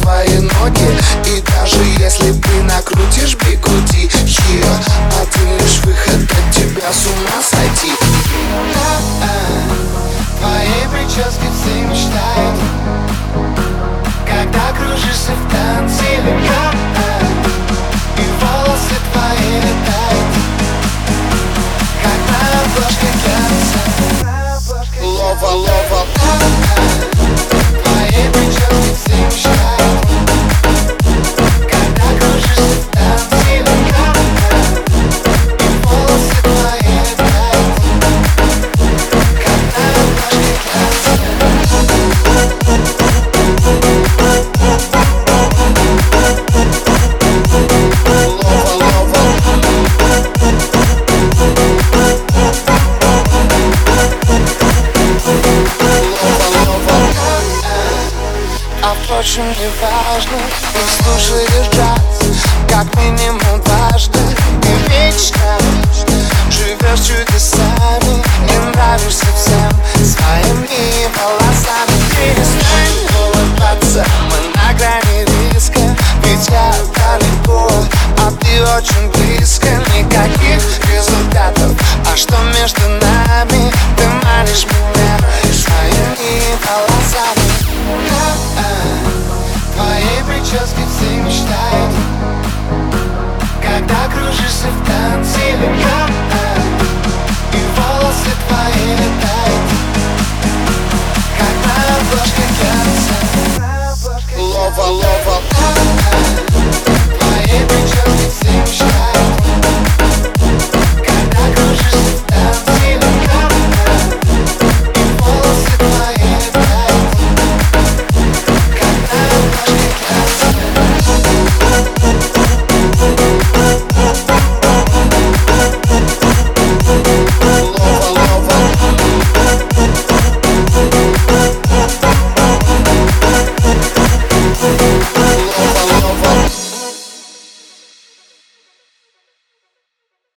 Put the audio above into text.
твои ноги. И даже если ты накрутишь бигуди Here, один лишь выход от тебя с ума сойти. Твоей прическе все мечтают. Когда кружишься в танце впрочем, не важно. Ты слушаешь джаз Как минимум дважды. И вечно Живешь чудесами. Не нравишься всем Своими волосами. Перестань улыбаться Мы на грани риска. Ведь я далеко А ты очень близко прическе все мечтают Когда кружишься в танце И волосы твои